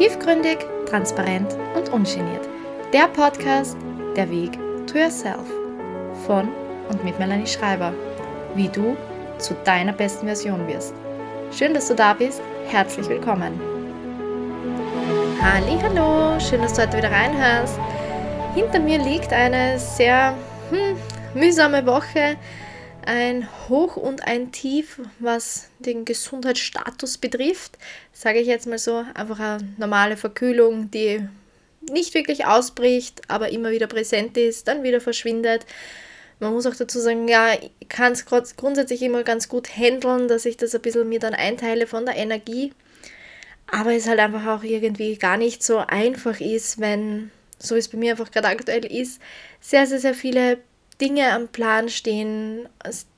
Tiefgründig, transparent und ungeniert. Der Podcast Der Weg to Yourself von und mit Melanie Schreiber. Wie du zu deiner besten Version wirst. Schön, dass du da bist. Herzlich willkommen. Hallo, schön, dass du heute wieder reinhörst. Hinter mir liegt eine sehr hm, mühsame Woche ein Hoch und ein Tief, was den Gesundheitsstatus betrifft. Sage ich jetzt mal so, einfach eine normale Verkühlung, die nicht wirklich ausbricht, aber immer wieder präsent ist, dann wieder verschwindet. Man muss auch dazu sagen, ja, ich kann es grundsätzlich immer ganz gut handeln, dass ich das ein bisschen mir dann einteile von der Energie. Aber es halt einfach auch irgendwie gar nicht so einfach ist, wenn, so wie es bei mir einfach gerade aktuell ist, sehr, sehr, sehr viele Dinge am Plan stehen,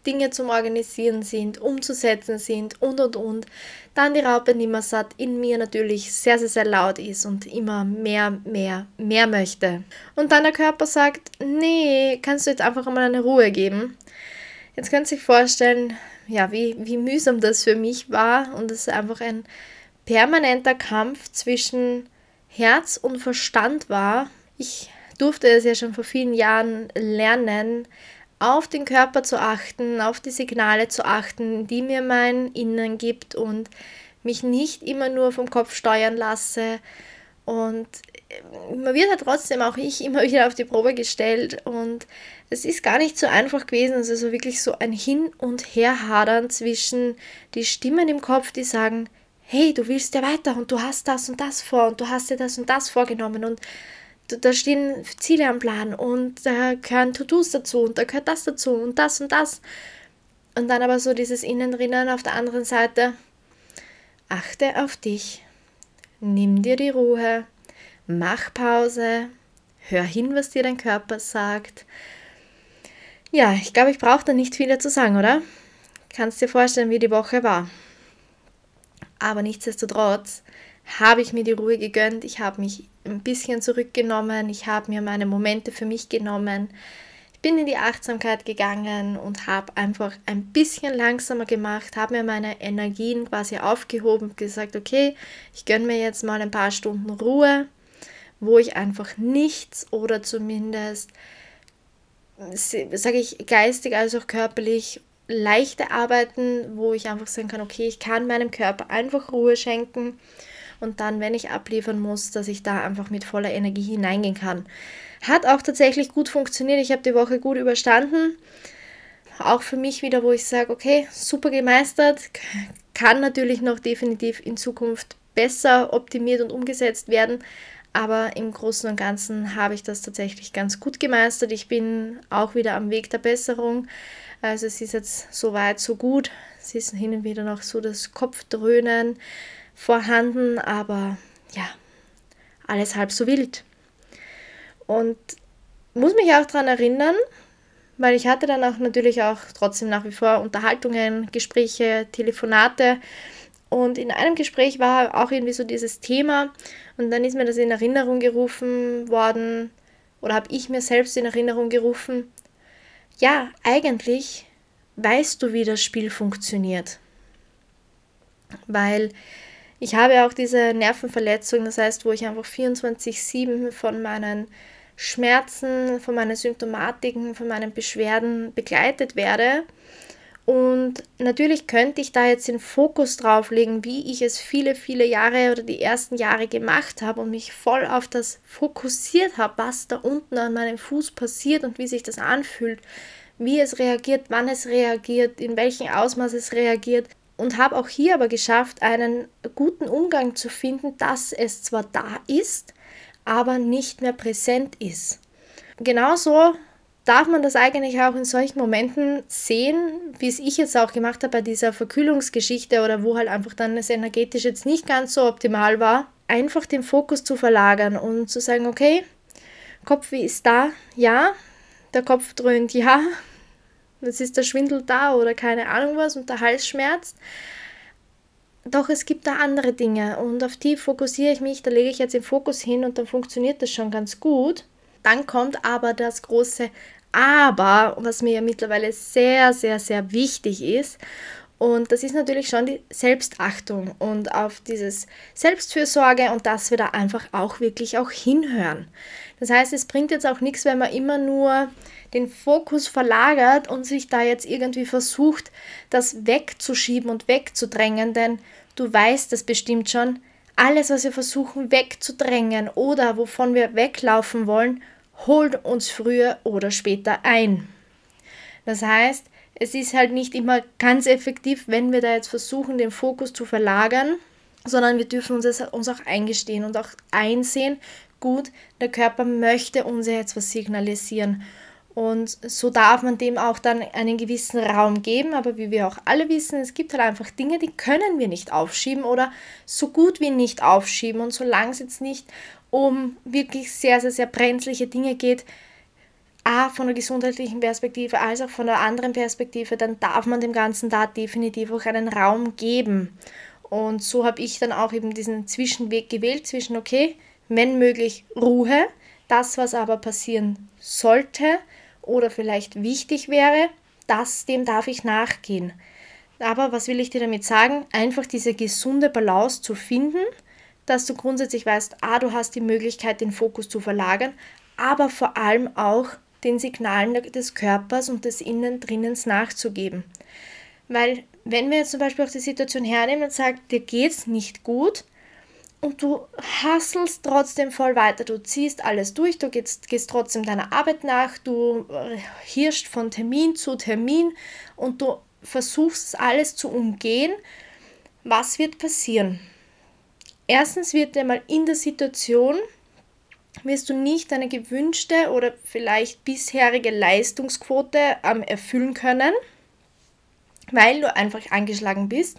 Dinge zum Organisieren sind, umzusetzen sind und und und, dann die Raupe Nimmersatt in mir natürlich sehr, sehr, sehr laut ist und immer mehr, mehr, mehr möchte. Und dann der Körper sagt, nee, kannst du jetzt einfach mal eine Ruhe geben. Jetzt könnt ihr euch vorstellen, ja, wie, wie mühsam das für mich war und es einfach ein permanenter Kampf zwischen Herz und Verstand war. Ich durfte es ja schon vor vielen Jahren lernen, auf den Körper zu achten, auf die Signale zu achten, die mir mein Innen gibt und mich nicht immer nur vom Kopf steuern lasse. Und äh, man wird ja trotzdem auch ich immer wieder auf die Probe gestellt und es ist gar nicht so einfach gewesen. Also so wirklich so ein Hin- und Herhadern zwischen die Stimmen im Kopf, die sagen, hey, du willst ja weiter und du hast das und das vor und du hast dir das und das vorgenommen und da stehen Ziele am Plan und da gehören To-Dos dazu und da gehört das dazu und das und das. Und dann aber so dieses Innen drinnen auf der anderen Seite. Achte auf dich, nimm dir die Ruhe, mach Pause, hör hin, was dir dein Körper sagt. Ja, ich glaube, ich brauche da nicht viel dazu sagen, oder? Kannst dir vorstellen, wie die Woche war. Aber nichtsdestotrotz habe ich mir die Ruhe gegönnt, ich habe mich ein bisschen zurückgenommen, ich habe mir meine Momente für mich genommen. Ich bin in die Achtsamkeit gegangen und habe einfach ein bisschen langsamer gemacht, habe mir meine Energien quasi aufgehoben gesagt, okay, ich gönne mir jetzt mal ein paar Stunden Ruhe, wo ich einfach nichts oder zumindest, sage ich, geistig als auch körperlich leichte Arbeiten, wo ich einfach sagen kann, okay, ich kann meinem Körper einfach Ruhe schenken und dann, wenn ich abliefern muss, dass ich da einfach mit voller Energie hineingehen kann. Hat auch tatsächlich gut funktioniert. Ich habe die Woche gut überstanden. Auch für mich wieder, wo ich sage, okay, super gemeistert, kann natürlich noch definitiv in Zukunft besser optimiert und umgesetzt werden. Aber im Großen und Ganzen habe ich das tatsächlich ganz gut gemeistert. Ich bin auch wieder am Weg der Besserung. Also es ist jetzt so weit, so gut. Es ist hin und wieder noch so das Kopfdröhnen vorhanden, aber ja, alles halb so wild. Und muss mich auch daran erinnern, weil ich hatte dann auch natürlich auch trotzdem nach wie vor Unterhaltungen, Gespräche, Telefonate. Und in einem Gespräch war auch irgendwie so dieses Thema und dann ist mir das in Erinnerung gerufen worden oder habe ich mir selbst in Erinnerung gerufen, ja, eigentlich weißt du, wie das Spiel funktioniert. Weil ich habe auch diese Nervenverletzung, das heißt, wo ich einfach 24-7 von meinen Schmerzen, von meinen Symptomatiken, von meinen Beschwerden begleitet werde. Und natürlich könnte ich da jetzt den Fokus drauf legen, wie ich es viele, viele Jahre oder die ersten Jahre gemacht habe und mich voll auf das fokussiert habe, was da unten an meinem Fuß passiert und wie sich das anfühlt, wie es reagiert, wann es reagiert, in welchem Ausmaß es reagiert und habe auch hier aber geschafft, einen guten Umgang zu finden, dass es zwar da ist, aber nicht mehr präsent ist. Genauso darf man das eigentlich auch in solchen Momenten sehen, wie es ich jetzt auch gemacht habe bei dieser Verkühlungsgeschichte oder wo halt einfach dann es energetisch jetzt nicht ganz so optimal war, einfach den Fokus zu verlagern und zu sagen, okay, Kopf, wie ist da? Ja, der Kopf dröhnt, ja, Jetzt ist der Schwindel da oder keine Ahnung was und der Hals schmerzt. Doch es gibt da andere Dinge und auf die fokussiere ich mich, da lege ich jetzt den Fokus hin und dann funktioniert das schon ganz gut. Dann kommt aber das große Aber, was mir ja mittlerweile sehr, sehr, sehr wichtig ist. Und das ist natürlich schon die Selbstachtung und auf dieses Selbstfürsorge und dass wir da einfach auch wirklich auch hinhören. Das heißt, es bringt jetzt auch nichts, wenn man immer nur den Fokus verlagert und sich da jetzt irgendwie versucht, das wegzuschieben und wegzudrängen, denn du weißt das bestimmt schon, alles, was wir versuchen wegzudrängen oder wovon wir weglaufen wollen, holt uns früher oder später ein. Das heißt, es ist halt nicht immer ganz effektiv, wenn wir da jetzt versuchen, den Fokus zu verlagern, sondern wir dürfen uns, das, uns auch eingestehen und auch einsehen, gut, der Körper möchte uns jetzt was signalisieren. Und so darf man dem auch dann einen gewissen Raum geben. Aber wie wir auch alle wissen, es gibt halt einfach Dinge, die können wir nicht aufschieben oder so gut wie nicht aufschieben. Und solange es jetzt nicht um wirklich sehr, sehr, sehr brenzliche Dinge geht, A, von der gesundheitlichen Perspektive als auch von der anderen Perspektive, dann darf man dem Ganzen da definitiv auch einen Raum geben. Und so habe ich dann auch eben diesen Zwischenweg gewählt zwischen, okay, wenn möglich Ruhe, das, was aber passieren sollte oder vielleicht wichtig wäre, das, dem darf ich nachgehen. Aber was will ich dir damit sagen? Einfach diese gesunde Balance zu finden, dass du grundsätzlich weißt, ah, du hast die Möglichkeit, den Fokus zu verlagern, aber vor allem auch den Signalen des Körpers und des Innendrinnens nachzugeben. Weil wenn wir jetzt zum Beispiel auch die Situation hernehmen und sagen, dir geht's nicht gut und du hasselst trotzdem voll weiter, du ziehst alles durch, du gehst, gehst trotzdem deiner Arbeit nach, du äh, hirschst von Termin zu Termin und du versuchst alles zu umgehen, was wird passieren? Erstens wird dir mal in der Situation wirst du nicht deine gewünschte oder vielleicht bisherige Leistungsquote ähm, erfüllen können, weil du einfach angeschlagen bist.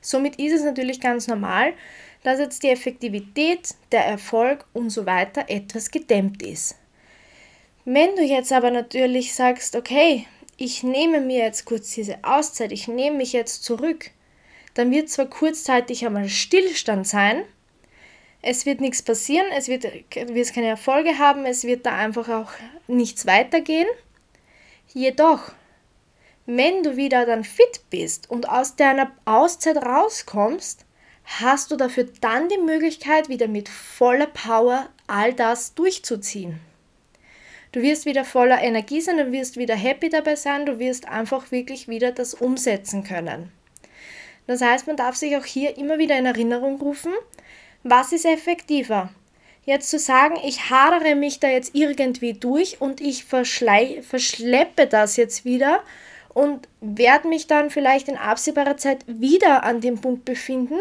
Somit ist es natürlich ganz normal, dass jetzt die Effektivität, der Erfolg und so weiter etwas gedämmt ist. Wenn du jetzt aber natürlich sagst, okay, ich nehme mir jetzt kurz diese Auszeit, ich nehme mich jetzt zurück, dann wird zwar kurzzeitig einmal Stillstand sein, es wird nichts passieren, es wird, wird keine Erfolge haben, es wird da einfach auch nichts weitergehen. Jedoch, wenn du wieder dann fit bist und aus deiner Auszeit rauskommst, hast du dafür dann die Möglichkeit, wieder mit voller Power all das durchzuziehen. Du wirst wieder voller Energie sein, du wirst wieder happy dabei sein, du wirst einfach wirklich wieder das umsetzen können. Das heißt, man darf sich auch hier immer wieder in Erinnerung rufen, was ist effektiver? Jetzt zu sagen, ich hadere mich da jetzt irgendwie durch und ich verschleppe das jetzt wieder und werde mich dann vielleicht in absehbarer Zeit wieder an dem Punkt befinden,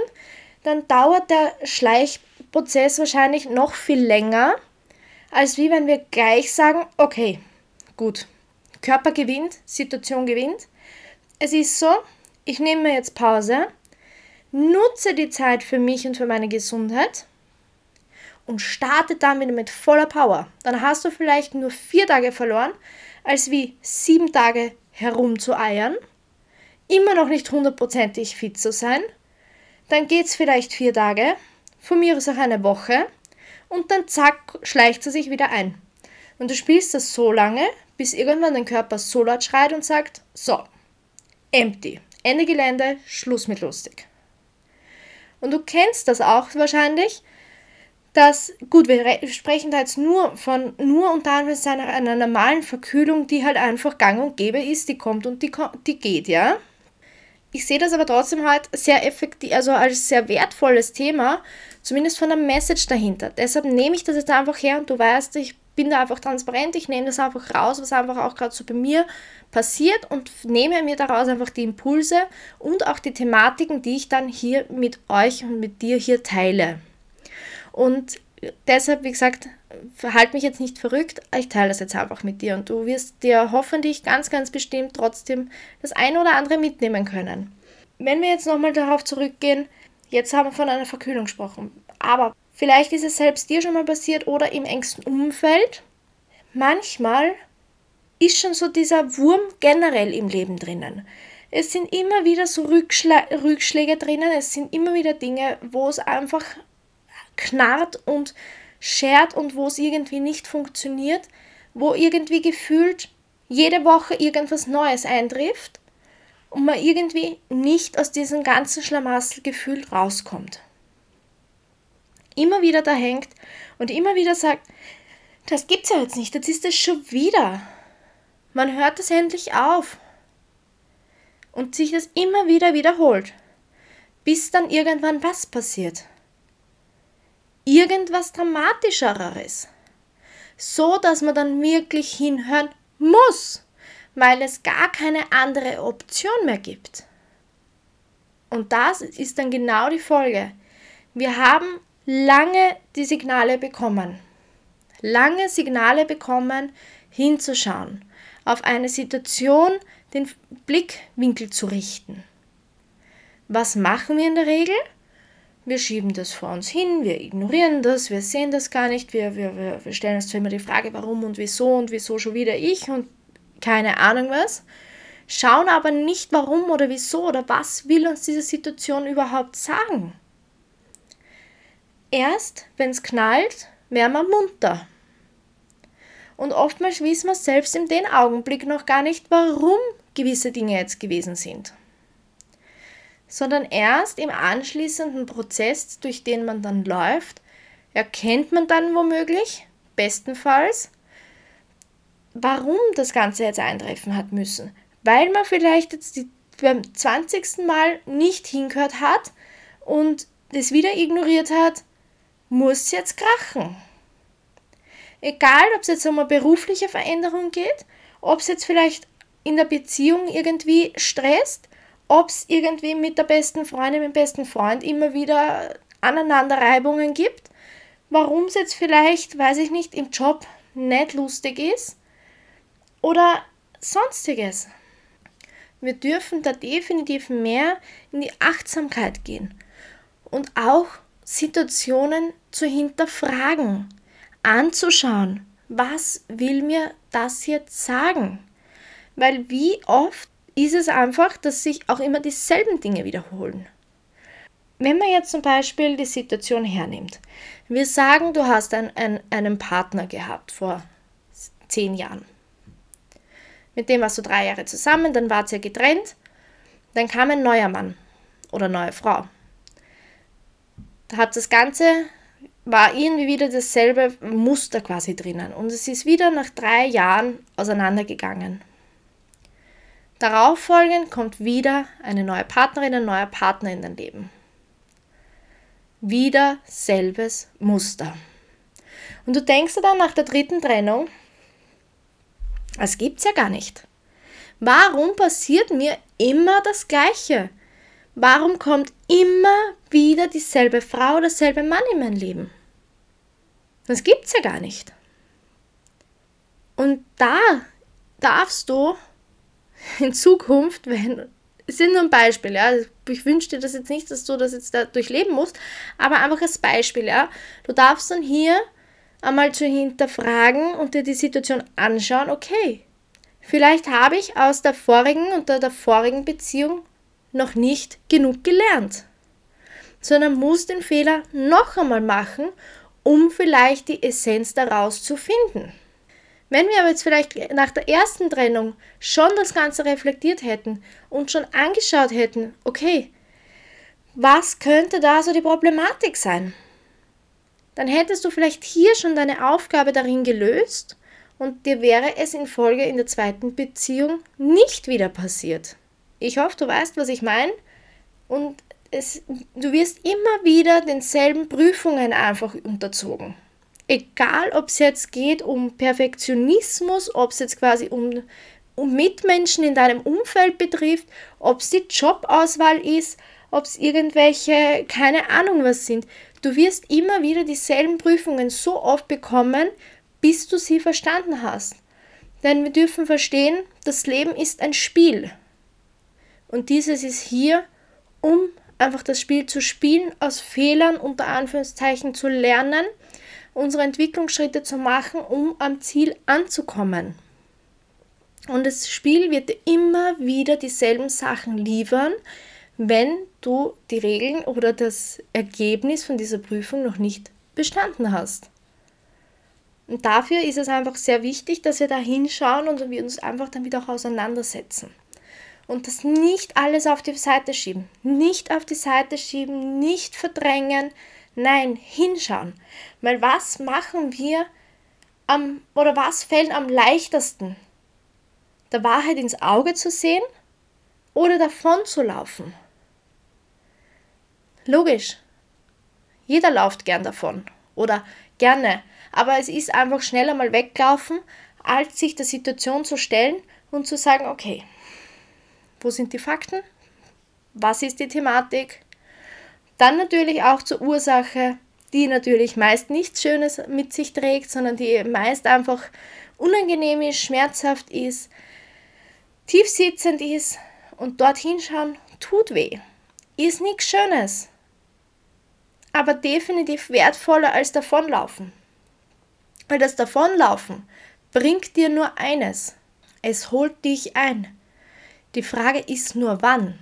dann dauert der Schleichprozess wahrscheinlich noch viel länger, als wie wenn wir gleich sagen, okay, gut, Körper gewinnt, Situation gewinnt. Es ist so, ich nehme mir jetzt Pause, nutze die Zeit für mich und für meine Gesundheit und starte dann wieder mit voller Power. Dann hast du vielleicht nur vier Tage verloren, als wie sieben Tage herumzueiern, immer noch nicht hundertprozentig fit zu sein. Dann geht es vielleicht vier Tage, von mir aus auch eine Woche und dann zack, schleicht sie sich wieder ein. Und du spielst das so lange, bis irgendwann dein Körper so laut schreit und sagt, so, empty, Ende Gelände, Schluss mit lustig. Und du kennst das auch wahrscheinlich, dass, gut, wir sprechen da jetzt nur von, nur unter anderem einer normalen Verkühlung, die halt einfach gang und gäbe ist, die kommt und die, die geht, ja. Ich sehe das aber trotzdem halt sehr effektiv, also als sehr wertvolles Thema, zumindest von der Message dahinter. Deshalb nehme ich das jetzt einfach her und du weißt, ich bin da einfach transparent, ich nehme das einfach raus, was einfach auch gerade so bei mir passiert und nehme mir daraus einfach die Impulse und auch die Thematiken, die ich dann hier mit euch und mit dir hier teile. Und deshalb, wie gesagt, verhalte mich jetzt nicht verrückt, ich teile das jetzt einfach mit dir und du wirst dir hoffentlich ganz, ganz bestimmt trotzdem das eine oder andere mitnehmen können. Wenn wir jetzt nochmal darauf zurückgehen, jetzt haben wir von einer Verkühlung gesprochen, aber vielleicht ist es selbst dir schon mal passiert oder im engsten Umfeld. Manchmal ist schon so dieser Wurm generell im Leben drinnen. Es sind immer wieder so Rückschla Rückschläge drinnen, es sind immer wieder Dinge, wo es einfach knarrt und schert und wo es irgendwie nicht funktioniert, wo irgendwie gefühlt jede Woche irgendwas Neues eintrifft und man irgendwie nicht aus diesem ganzen Schlamassel-Gefühl rauskommt. Immer wieder da hängt und immer wieder sagt, das gibt's ja jetzt nicht, jetzt ist es schon wieder. Man hört es endlich auf. Und sich das immer wieder wiederholt, bis dann irgendwann was passiert. Irgendwas Dramatischeres. So dass man dann wirklich hinhören muss weil es gar keine andere Option mehr gibt. Und das ist dann genau die Folge. Wir haben lange die Signale bekommen. Lange Signale bekommen, hinzuschauen, auf eine Situation den Blickwinkel zu richten. Was machen wir in der Regel? Wir schieben das vor uns hin, wir ignorieren das, wir sehen das gar nicht, wir, wir, wir stellen uns zwar immer die Frage, warum und wieso und wieso schon wieder ich und keine Ahnung was, schauen aber nicht warum oder wieso oder was will uns diese Situation überhaupt sagen. Erst wenn es knallt, wären wir munter. Und oftmals wissen wir selbst in dem Augenblick noch gar nicht, warum gewisse Dinge jetzt gewesen sind. Sondern erst im anschließenden Prozess, durch den man dann läuft, erkennt man dann womöglich, bestenfalls, warum das Ganze jetzt eintreffen hat müssen. Weil man vielleicht jetzt die, beim 20. Mal nicht hingehört hat und das wieder ignoriert hat, muss jetzt krachen. Egal, ob es jetzt um eine berufliche Veränderung geht, ob es jetzt vielleicht in der Beziehung irgendwie stresst, ob es irgendwie mit der besten Freundin, mit dem besten Freund immer wieder Aneinanderreibungen gibt, warum es jetzt vielleicht, weiß ich nicht, im Job nicht lustig ist oder sonstiges. Wir dürfen da definitiv mehr in die Achtsamkeit gehen und auch Situationen zu hinterfragen, anzuschauen, was will mir das jetzt sagen? Weil wie oft ist es einfach, dass sich auch immer dieselben Dinge wiederholen. Wenn man jetzt zum Beispiel die Situation hernimmt, wir sagen, du hast ein, ein, einen Partner gehabt vor zehn Jahren mit dem warst du drei Jahre zusammen, dann wart ihr getrennt, dann kam ein neuer Mann oder neue Frau. Da hat das Ganze, war irgendwie wieder dasselbe Muster quasi drinnen und es ist wieder nach drei Jahren auseinandergegangen. Darauf folgend kommt wieder eine neue Partnerin, ein neuer Partner in dein Leben. Wieder selbes Muster. Und du denkst dir dann nach der dritten Trennung, das gibt's ja gar nicht. Warum passiert mir immer das Gleiche? Warum kommt immer wieder dieselbe Frau, derselbe Mann in mein Leben? Das gibt's ja gar nicht. Und da darfst du in Zukunft, wenn sind nur ein Beispiel, ja. Ich wünsche dir das jetzt nicht, dass du das jetzt da durchleben musst, aber einfach als Beispiel, ja. Du darfst dann hier einmal zu hinterfragen und dir die Situation anschauen, okay, vielleicht habe ich aus der vorigen und der, der vorigen Beziehung noch nicht genug gelernt, sondern muss den Fehler noch einmal machen, um vielleicht die Essenz daraus zu finden. Wenn wir aber jetzt vielleicht nach der ersten Trennung schon das Ganze reflektiert hätten und schon angeschaut hätten, okay, was könnte da so die Problematik sein? dann hättest du vielleicht hier schon deine Aufgabe darin gelöst und dir wäre es in Folge in der zweiten Beziehung nicht wieder passiert. Ich hoffe, du weißt, was ich meine. Und es, du wirst immer wieder denselben Prüfungen einfach unterzogen. Egal, ob es jetzt geht um Perfektionismus, ob es jetzt quasi um, um Mitmenschen in deinem Umfeld betrifft, ob es die Jobauswahl ist, ob es irgendwelche, keine Ahnung was sind. Du wirst immer wieder dieselben Prüfungen so oft bekommen, bis du sie verstanden hast. Denn wir dürfen verstehen, das Leben ist ein Spiel. Und dieses ist hier, um einfach das Spiel zu spielen, aus Fehlern unter Anführungszeichen zu lernen, unsere Entwicklungsschritte zu machen, um am Ziel anzukommen. Und das Spiel wird dir immer wieder dieselben Sachen liefern, wenn du die Regeln oder das Ergebnis von dieser Prüfung noch nicht bestanden hast. Und dafür ist es einfach sehr wichtig, dass wir da hinschauen und wir uns einfach damit auch auseinandersetzen. Und das nicht alles auf die Seite schieben. Nicht auf die Seite schieben, nicht verdrängen. Nein, hinschauen. Weil was machen wir am, oder was fällt am leichtesten? Der Wahrheit ins Auge zu sehen oder davon zu laufen? Logisch. Jeder läuft gern davon oder gerne. Aber es ist einfach schneller mal weglaufen, als sich der Situation zu stellen und zu sagen, okay, wo sind die Fakten? Was ist die Thematik? Dann natürlich auch zur Ursache, die natürlich meist nichts Schönes mit sich trägt, sondern die meist einfach unangenehm ist, schmerzhaft ist, tiefsitzend ist und dorthin schauen, tut weh. Ist nichts Schönes, aber definitiv wertvoller als davonlaufen. Weil das Davonlaufen bringt dir nur eines. Es holt dich ein. Die Frage ist nur wann.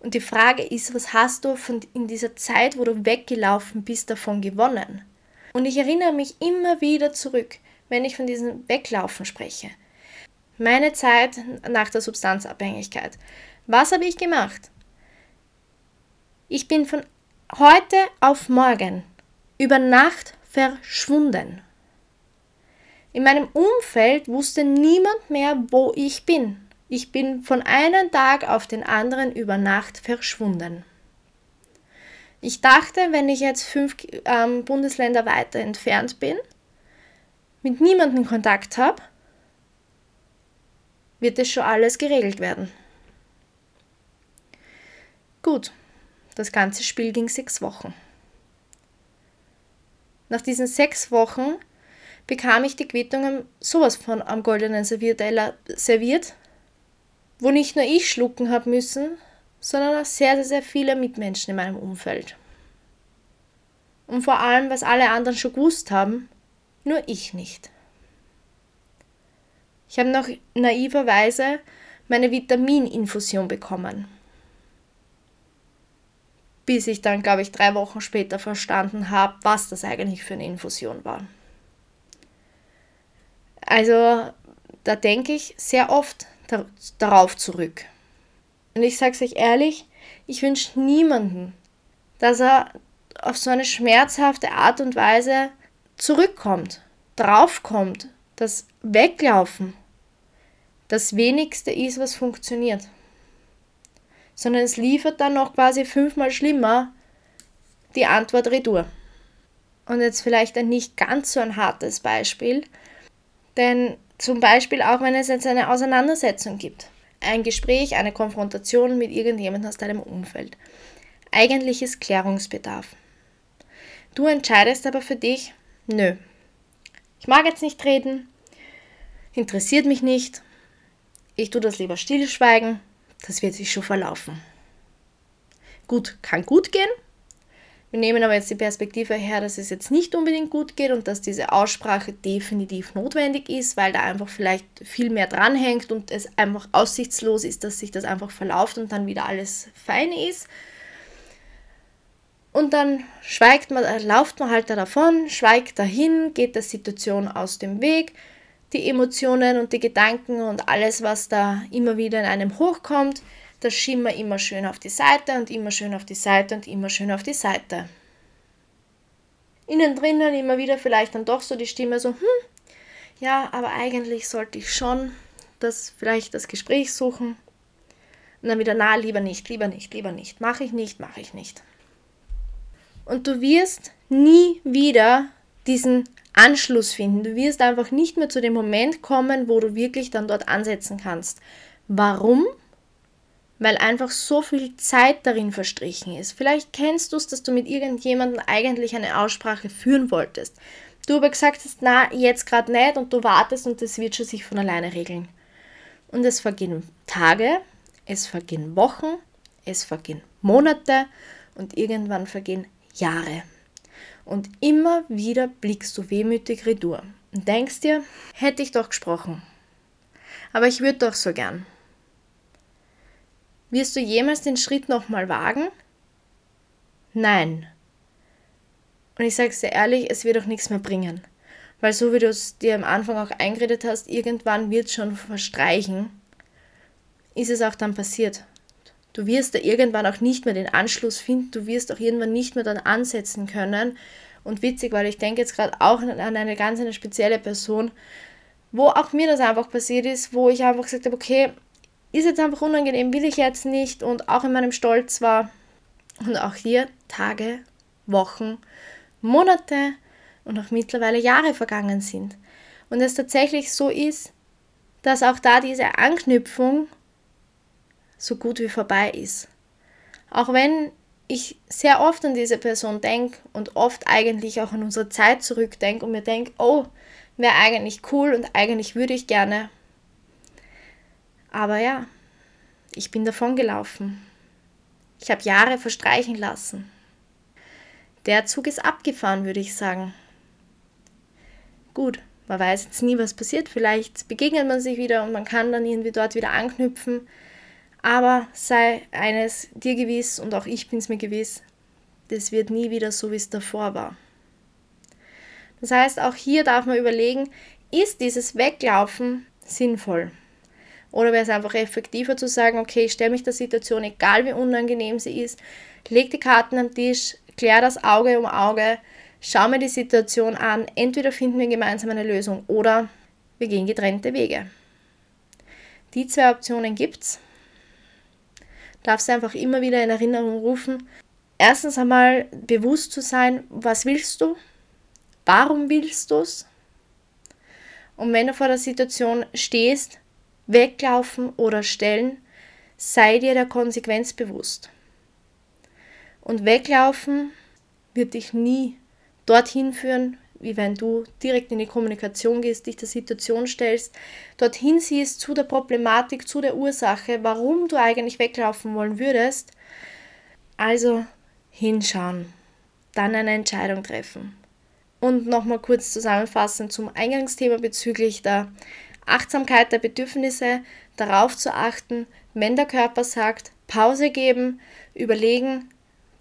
Und die Frage ist, was hast du von, in dieser Zeit, wo du weggelaufen bist, davon gewonnen? Und ich erinnere mich immer wieder zurück, wenn ich von diesem Weglaufen spreche. Meine Zeit nach der Substanzabhängigkeit. Was habe ich gemacht? Ich bin von heute auf morgen über Nacht verschwunden. In meinem Umfeld wusste niemand mehr, wo ich bin. Ich bin von einem Tag auf den anderen über Nacht verschwunden. Ich dachte, wenn ich jetzt fünf ähm, Bundesländer weiter entfernt bin, mit niemandem Kontakt habe, wird es schon alles geregelt werden. Gut, das ganze Spiel ging sechs Wochen. Nach diesen sechs Wochen bekam ich die Quittungen sowas von am goldenen Servierteller serviert, wo nicht nur ich schlucken habe müssen, sondern auch sehr, sehr, sehr viele Mitmenschen in meinem Umfeld. Und vor allem, was alle anderen schon gewusst haben, nur ich nicht. Ich habe noch naiverweise meine Vitamininfusion bekommen. Bis ich dann, glaube ich, drei Wochen später verstanden habe, was das eigentlich für eine Infusion war. Also da denke ich sehr oft darauf zurück. Und ich sage es euch ehrlich, ich wünsche niemanden, dass er auf so eine schmerzhafte Art und Weise zurückkommt, draufkommt, dass Weglaufen das wenigste ist, was funktioniert. Sondern es liefert dann noch quasi fünfmal schlimmer die Antwort Retour. Und jetzt vielleicht ein nicht ganz so ein hartes Beispiel, denn zum Beispiel auch, wenn es jetzt eine Auseinandersetzung gibt, ein Gespräch, eine Konfrontation mit irgendjemandem aus deinem Umfeld. Eigentlich ist Klärungsbedarf. Du entscheidest aber für dich, nö, ich mag jetzt nicht reden, interessiert mich nicht, ich tue das lieber stillschweigen, das wird sich schon verlaufen. Gut, kann gut gehen, wir nehmen aber jetzt die Perspektive her, dass es jetzt nicht unbedingt gut geht und dass diese Aussprache definitiv notwendig ist, weil da einfach vielleicht viel mehr dranhängt und es einfach aussichtslos ist, dass sich das einfach verlauft und dann wieder alles fein ist. Und dann schweigt man, äh, lauft man halt da davon, schweigt dahin, geht der Situation aus dem Weg. Die Emotionen und die Gedanken und alles, was da immer wieder in einem hochkommt, das Schimmer immer schön auf die Seite und immer schön auf die Seite und immer schön auf die Seite. Innen drinnen immer wieder vielleicht dann doch so die Stimme so, hm, ja, aber eigentlich sollte ich schon das vielleicht das Gespräch suchen. Und dann wieder, na, lieber nicht, lieber nicht, lieber nicht, mache ich nicht, mache ich nicht. Und du wirst nie wieder diesen Anschluss finden. Du wirst einfach nicht mehr zu dem Moment kommen, wo du wirklich dann dort ansetzen kannst. Warum? Weil einfach so viel Zeit darin verstrichen ist. Vielleicht kennst du es, dass du mit irgendjemandem eigentlich eine Aussprache führen wolltest. Du aber gesagt hast, na, jetzt gerade nicht und du wartest und das wird schon sich von alleine regeln. Und es vergehen Tage, es vergehen Wochen, es vergehen Monate und irgendwann vergehen Jahre. Und immer wieder blickst du wehmütig retour und denkst dir, hätte ich doch gesprochen. Aber ich würde doch so gern. Wirst du jemals den Schritt nochmal wagen? Nein. Und ich sage es dir ehrlich, es wird auch nichts mehr bringen. Weil so wie du es dir am Anfang auch eingeredet hast, irgendwann wird es schon verstreichen. ist es auch dann passiert. Du wirst da irgendwann auch nicht mehr den Anschluss finden, du wirst auch irgendwann nicht mehr dann ansetzen können. Und witzig, weil ich denke jetzt gerade auch an eine ganz eine spezielle Person, wo auch mir das einfach passiert ist, wo ich einfach gesagt habe, okay, ist jetzt einfach unangenehm, will ich jetzt nicht und auch in meinem Stolz war. Und auch hier Tage, Wochen, Monate und auch mittlerweile Jahre vergangen sind. Und es tatsächlich so ist, dass auch da diese Anknüpfung so gut wie vorbei ist. Auch wenn ich sehr oft an diese Person denke und oft eigentlich auch an unsere Zeit zurückdenke und mir denke, oh, wäre eigentlich cool und eigentlich würde ich gerne. Aber ja, ich bin davon gelaufen. Ich habe Jahre verstreichen lassen. Der Zug ist abgefahren, würde ich sagen. Gut, man weiß jetzt nie, was passiert. Vielleicht begegnet man sich wieder und man kann dann irgendwie dort wieder anknüpfen. Aber sei eines dir gewiss und auch ich bin es mir gewiss, das wird nie wieder so, wie es davor war. Das heißt, auch hier darf man überlegen, ist dieses Weglaufen sinnvoll? Oder wäre es einfach effektiver zu sagen, okay, ich stelle mich der Situation, egal wie unangenehm sie ist, leg die Karten am Tisch, klär das Auge um Auge, schau mir die Situation an, entweder finden wir gemeinsam eine Lösung oder wir gehen getrennte Wege. Die zwei Optionen gibt es. Darfst du einfach immer wieder in Erinnerung rufen. Erstens einmal bewusst zu sein, was willst du? Warum willst du es? Und wenn du vor der Situation stehst, weglaufen oder stellen, sei dir der Konsequenz bewusst. Und weglaufen wird dich nie dorthin führen, wie wenn du direkt in die Kommunikation gehst, dich der Situation stellst, dorthin siehst zu der Problematik, zu der Ursache, warum du eigentlich weglaufen wollen würdest. Also hinschauen, dann eine Entscheidung treffen. Und nochmal kurz zusammenfassend zum Eingangsthema bezüglich der Achtsamkeit der Bedürfnisse, darauf zu achten, wenn der Körper sagt, Pause geben, überlegen,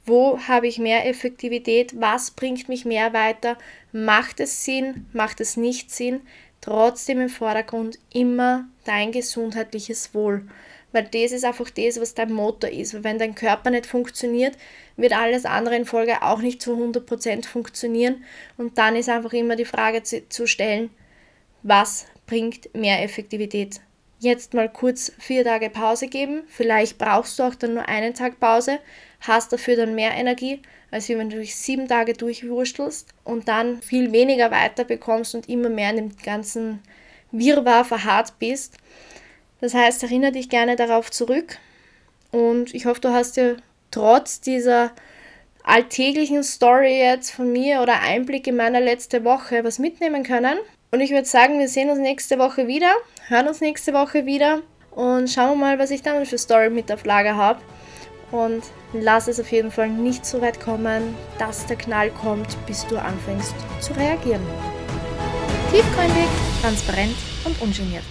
wo habe ich mehr Effektivität, was bringt mich mehr weiter, macht es Sinn, macht es nicht Sinn, trotzdem im Vordergrund immer dein gesundheitliches Wohl. Weil das ist einfach das, was dein Motor ist. Weil wenn dein Körper nicht funktioniert, wird alles andere in Folge auch nicht zu 100% funktionieren. Und dann ist einfach immer die Frage zu, zu stellen, was bringt mehr Effektivität? Jetzt mal kurz vier Tage Pause geben. Vielleicht brauchst du auch dann nur einen Tag Pause, hast dafür dann mehr Energie, als wenn du dich sieben Tage durchwurstelst und dann viel weniger weiter bekommst und immer mehr in dem ganzen Wirrwarr verharrt bist. Das heißt, erinnere dich gerne darauf zurück und ich hoffe, du hast dir trotz dieser alltäglichen Story jetzt von mir oder Einblick in meine letzte Woche was mitnehmen können. Und ich würde sagen, wir sehen uns nächste Woche wieder, hören uns nächste Woche wieder und schauen wir mal, was ich dann für Story mit auf Lager habe. Und lass es auf jeden Fall nicht so weit kommen, dass der Knall kommt, bis du anfängst zu reagieren. Tiefgründig, transparent und ungeniert.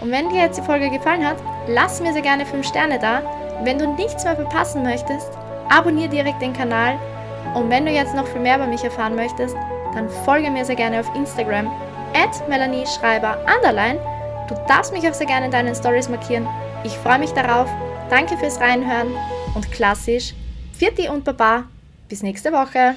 Und wenn dir jetzt die Folge gefallen hat, lass mir sehr gerne 5 Sterne da. Wenn du nichts mehr verpassen möchtest, abonniere direkt den Kanal. Und wenn du jetzt noch viel mehr über mich erfahren möchtest, dann folge mir sehr gerne auf Instagram at Melanie Schreiber underline. Du darfst mich auch sehr gerne in deinen Stories markieren. Ich freue mich darauf. Danke fürs Reinhören und klassisch, Vierti und Baba. Bis nächste Woche.